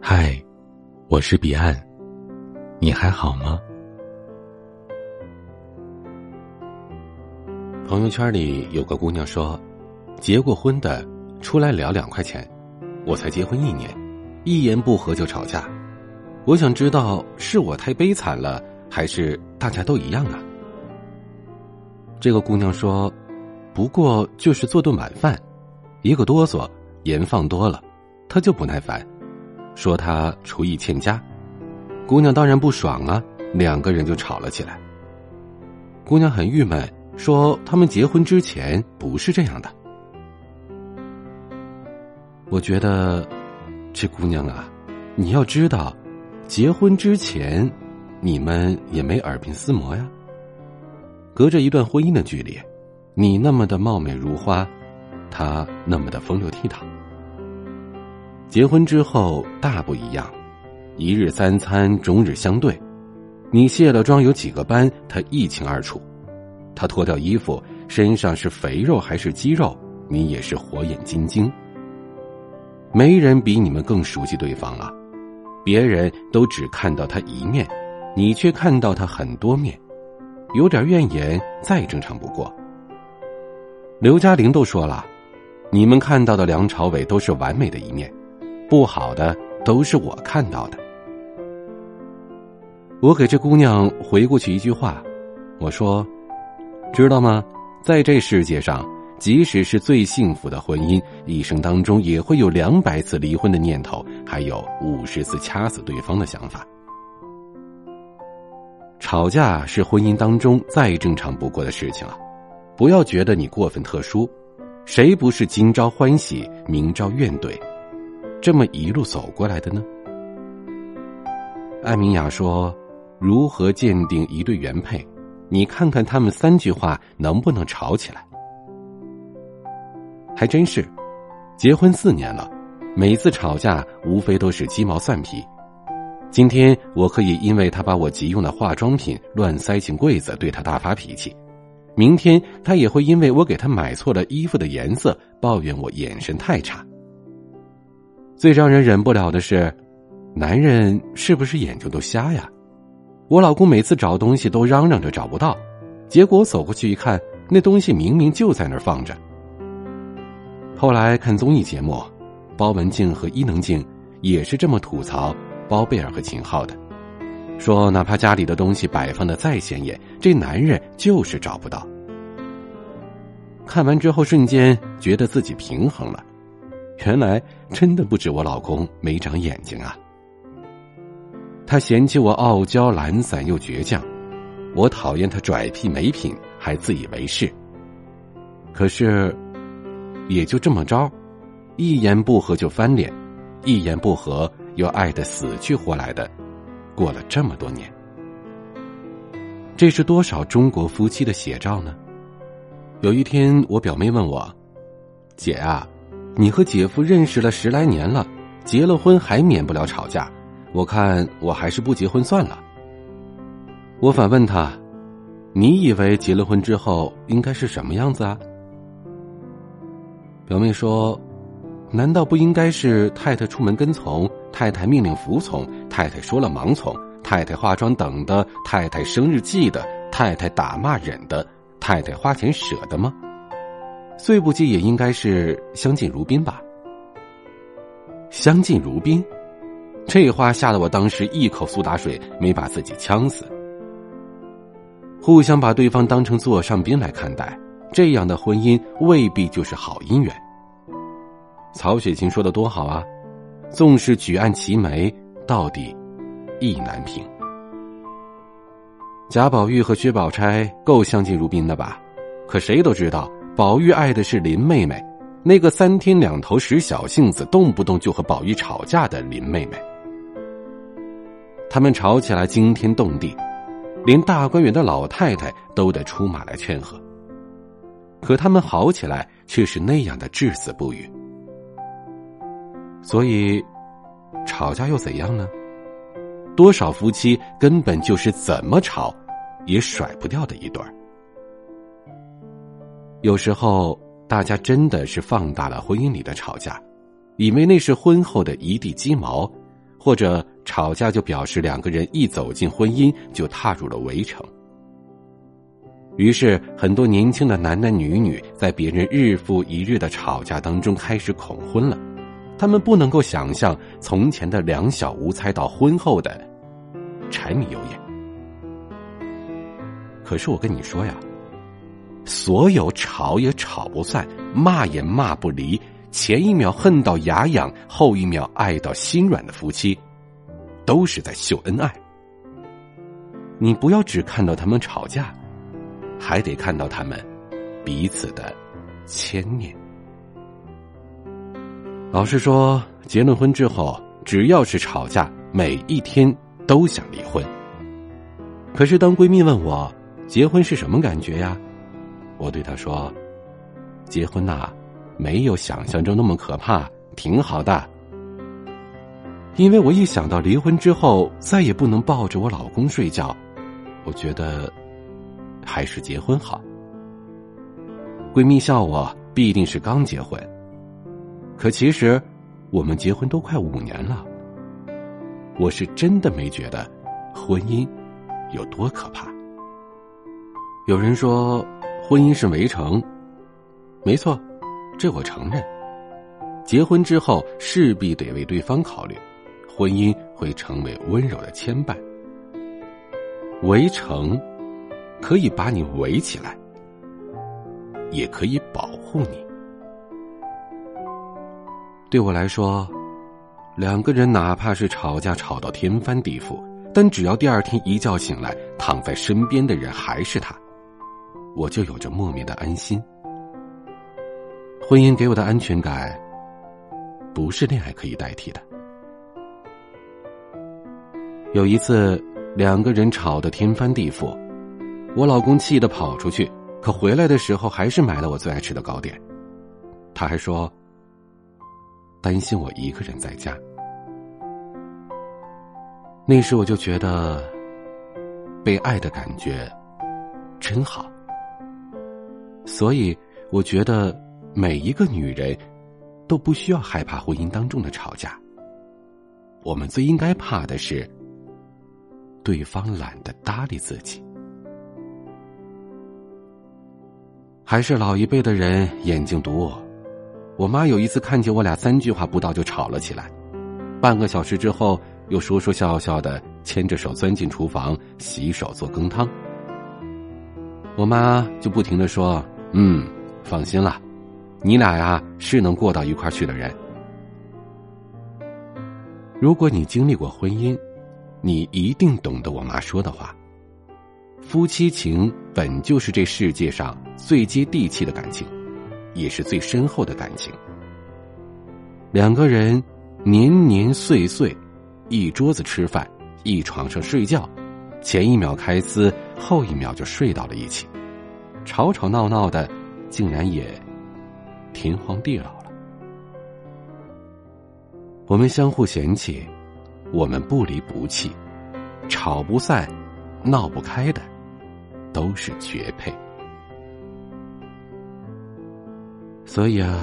嗨，我是彼岸，你还好吗？朋友圈里有个姑娘说，结过婚的出来聊两块钱，我才结婚一年，一言不合就吵架。我想知道是我太悲惨了，还是大家都一样啊？这个姑娘说，不过就是做顿晚饭，一个哆嗦，盐放多了，他就不耐烦，说他厨艺欠佳。姑娘当然不爽啊，两个人就吵了起来。姑娘很郁闷。说他们结婚之前不是这样的。我觉得，这姑娘啊，你要知道，结婚之前你们也没耳鬓厮磨呀。隔着一段婚姻的距离，你那么的貌美如花，他那么的风流倜傥。结婚之后大不一样，一日三餐，终日相对，你卸了妆有几个斑，他一清二楚。他脱掉衣服，身上是肥肉还是肌肉，你也是火眼金睛。没人比你们更熟悉对方了，别人都只看到他一面，你却看到他很多面，有点怨言再正常不过。刘嘉玲都说了，你们看到的梁朝伟都是完美的一面，不好的都是我看到的。我给这姑娘回过去一句话，我说。知道吗？在这世界上，即使是最幸福的婚姻，一生当中也会有两百次离婚的念头，还有五十次掐死对方的想法。吵架是婚姻当中再正常不过的事情了，不要觉得你过分特殊，谁不是今朝欢喜，明朝怨怼，这么一路走过来的呢？艾明雅说：“如何鉴定一对原配？”你看看他们三句话能不能吵起来？还真是，结婚四年了，每次吵架无非都是鸡毛蒜皮。今天我可以因为他把我急用的化妆品乱塞进柜子，对他大发脾气；明天他也会因为我给他买错了衣服的颜色，抱怨我眼神太差。最让人忍不了的是，男人是不是眼睛都瞎呀？我老公每次找东西都嚷嚷着找不到，结果走过去一看，那东西明明就在那儿放着。后来看综艺节目，包文婧和伊能静也是这么吐槽包贝尔和秦昊的，说哪怕家里的东西摆放的再显眼，这男人就是找不到。看完之后，瞬间觉得自己平衡了，原来真的不止我老公没长眼睛啊。他嫌弃我傲娇懒散又倔强，我讨厌他拽屁没品还自以为是。可是，也就这么着，一言不合就翻脸，一言不合又爱得死去活来的，过了这么多年，这是多少中国夫妻的写照呢？有一天，我表妹问我：“姐啊，你和姐夫认识了十来年了，结了婚还免不了吵架。”我看我还是不结婚算了。我反问他：“你以为结了婚之后应该是什么样子啊？”表妹说：“难道不应该是太太出门跟从，太太命令服从，太太说了盲从，太太化妆等的，太太生日记得，太太打骂忍的，太太花钱舍得吗？最不济也应该是相敬如宾吧？相敬如宾。”这话吓得我当时一口苏打水没把自己呛死。互相把对方当成座上宾来看待，这样的婚姻未必就是好姻缘。曹雪芹说的多好啊，纵是举案齐眉，到底意难平。贾宝玉和薛宝钗够相敬如宾的吧？可谁都知道，宝玉爱的是林妹妹，那个三天两头使小性子，动不动就和宝玉吵架的林妹妹。他们吵起来惊天动地，连大观园的老太太都得出马来劝和。可他们好起来却是那样的至死不渝。所以，吵架又怎样呢？多少夫妻根本就是怎么吵，也甩不掉的一对儿。有时候，大家真的是放大了婚姻里的吵架，以为那是婚后的一地鸡毛，或者吵架就表示两个人一走进婚姻就踏入了围城。于是，很多年轻的男男女女在别人日复一日的吵架当中开始恐婚了。他们不能够想象从前的两小无猜到婚后的柴米油盐。可是我跟你说呀，所有吵也吵不散、骂也骂不离、前一秒恨到牙痒、后一秒爱到心软的夫妻，都是在秀恩爱。你不要只看到他们吵架。还得看到他们彼此的牵念。老实说，结了婚之后，只要是吵架，每一天都想离婚。可是当闺蜜问我结婚是什么感觉呀，我对她说：“结婚呐，没有想象中那么可怕，挺好的。因为我一想到离婚之后再也不能抱着我老公睡觉，我觉得。”还是结婚好。闺蜜笑我必定是刚结婚，可其实我们结婚都快五年了。我是真的没觉得婚姻有多可怕。有人说婚姻是围城，没错，这我承认。结婚之后势必得为对方考虑，婚姻会成为温柔的牵绊。围城。可以把你围起来，也可以保护你。对我来说，两个人哪怕是吵架吵到天翻地覆，但只要第二天一觉醒来，躺在身边的人还是他，我就有着莫名的安心。婚姻给我的安全感，不是恋爱可以代替的。有一次，两个人吵得天翻地覆。我老公气得跑出去，可回来的时候还是买了我最爱吃的糕点。他还说担心我一个人在家。那时我就觉得被爱的感觉真好。所以我觉得每一个女人都不需要害怕婚姻当中的吵架。我们最应该怕的是对方懒得搭理自己。还是老一辈的人眼睛毒。我我妈有一次看见我俩三句话不到就吵了起来，半个小时之后又说说笑笑的牵着手钻进厨房洗手做羹汤。我妈就不停的说：“嗯，放心了，你俩呀是能过到一块去的人。如果你经历过婚姻，你一定懂得我妈说的话。”夫妻情本就是这世界上最接地气的感情，也是最深厚的感情。两个人年年岁岁，一桌子吃饭，一床上睡觉，前一秒开撕，后一秒就睡到了一起，吵吵闹闹的，竟然也天荒地老了。我们相互嫌弃，我们不离不弃，吵不散，闹不开的。都是绝配，所以啊，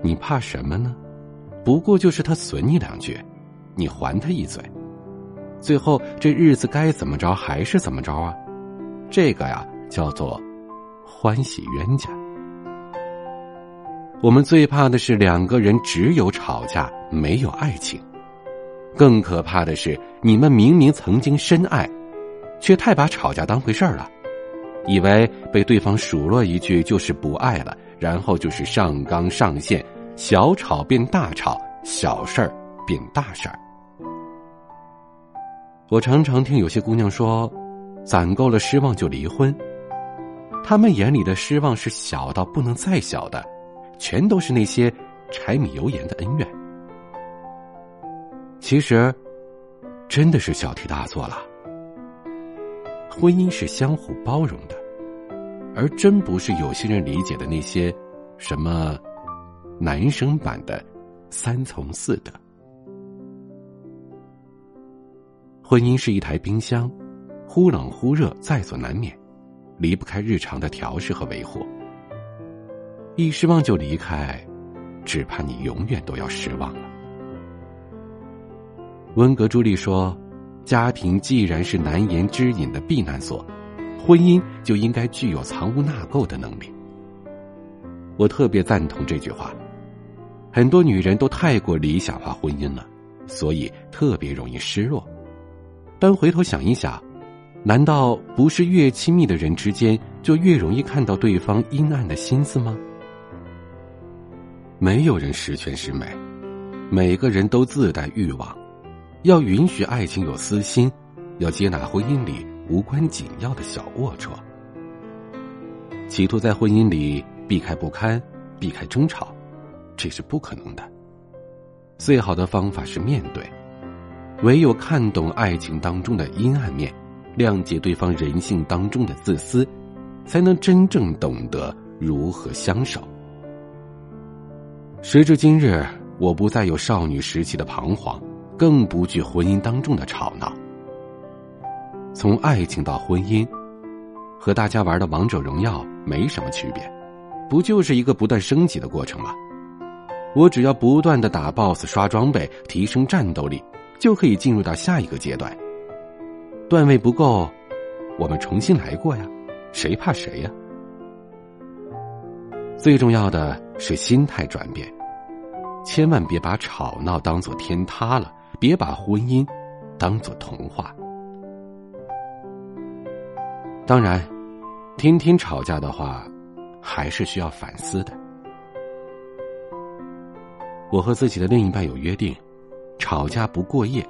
你怕什么呢？不过就是他损你两句，你还他一嘴，最后这日子该怎么着还是怎么着啊？这个呀叫做欢喜冤家。我们最怕的是两个人只有吵架没有爱情，更可怕的是你们明明曾经深爱，却太把吵架当回事儿了。以为被对方数落一句就是不爱了，然后就是上纲上线，小吵变大吵，小事儿变大事儿。我常常听有些姑娘说，攒够了失望就离婚。他们眼里的失望是小到不能再小的，全都是那些柴米油盐的恩怨。其实，真的是小题大做了。婚姻是相互包容的，而真不是有些人理解的那些什么男生版的三从四德。婚姻是一台冰箱，忽冷忽热在所难免，离不开日常的调试和维护。一失望就离开，只怕你永远都要失望了。温格朱莉说：“家庭既然是难言之隐的避难所，婚姻就应该具有藏污纳垢的能力。”我特别赞同这句话。很多女人都太过理想化婚姻了，所以特别容易失落。但回头想一想，难道不是越亲密的人之间就越容易看到对方阴暗的心思吗？没有人十全十美，每个人都自带欲望，要允许爱情有私心，要接纳婚姻里无关紧要的小龌龊，企图在婚姻里避开不堪，避开争吵。这是不可能的。最好的方法是面对，唯有看懂爱情当中的阴暗面，谅解对方人性当中的自私，才能真正懂得如何相守。时至今日，我不再有少女时期的彷徨，更不惧婚姻当中的吵闹。从爱情到婚姻，和大家玩的王者荣耀没什么区别，不就是一个不断升级的过程吗？我只要不断的打 BOSS、刷装备、提升战斗力，就可以进入到下一个阶段。段位不够，我们重新来过呀，谁怕谁呀？最重要的是心态转变，千万别把吵闹当做天塌了，别把婚姻当做童话。当然，天天吵架的话，还是需要反思的。我和自己的另一半有约定，吵架不过夜，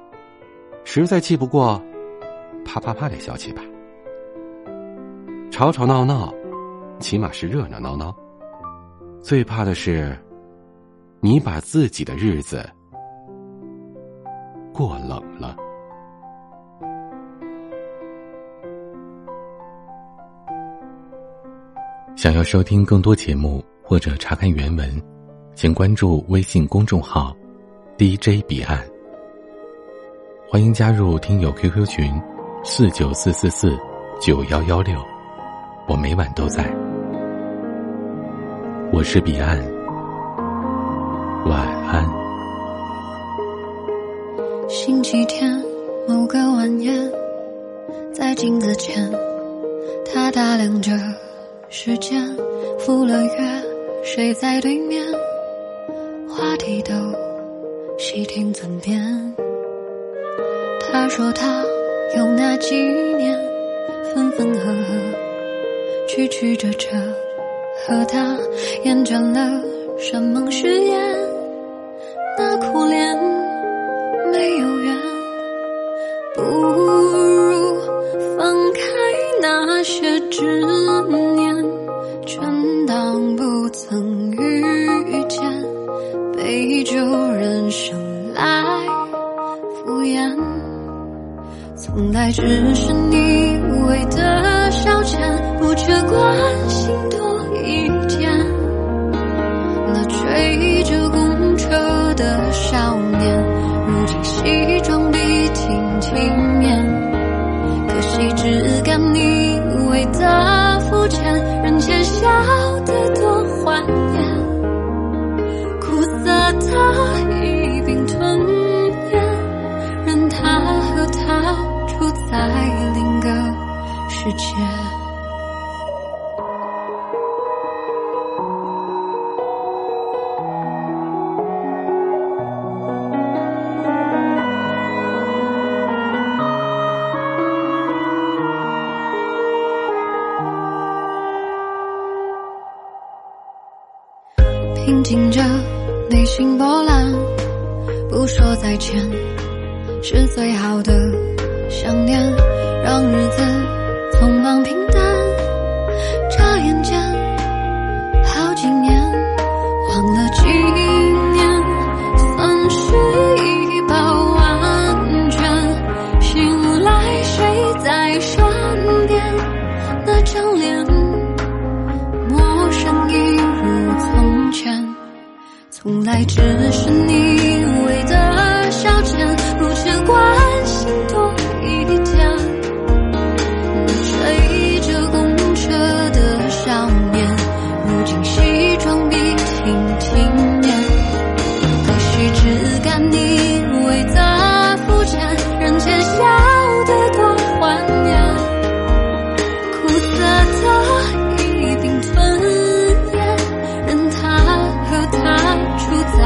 实在气不过，啪啪啪的消气吧。吵吵闹闹，起码是热热闹闹。最怕的是，你把自己的日子过冷了。想要收听更多节目或者查看原文。请关注微信公众号 “DJ 彼岸”，欢迎加入听友 QQ 群四九四四四九幺幺六，我每晚都在。我是彼岸，晚安。星期天某个晚宴，在镜子前，他打量着时间，赴了约，谁在对面。话题都细听尊便。他说他有那几年分分合合，曲曲折折，和他厌倦了山盟誓言。爱只是你为的消遣，不缺关世界。平静着。内心波澜，不说再见，是最好的想念。让日子匆忙平淡，眨眼间好几年，忘了几年，算是一饱万全。醒来谁在身边？那张脸，陌生一如从前。从来只是你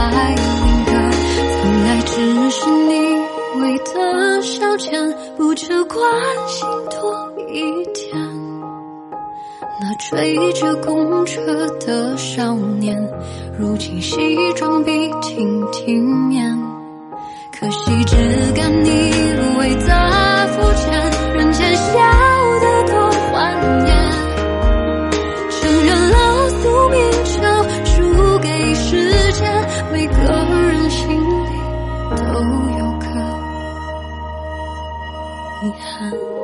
处在另一个，曾爱只是你为的消遣，不求关心多一点。那追着公车的少年，如今西装笔挺体面，可惜只敢你伟大肤浅，人前笑得多欢颜。遗憾。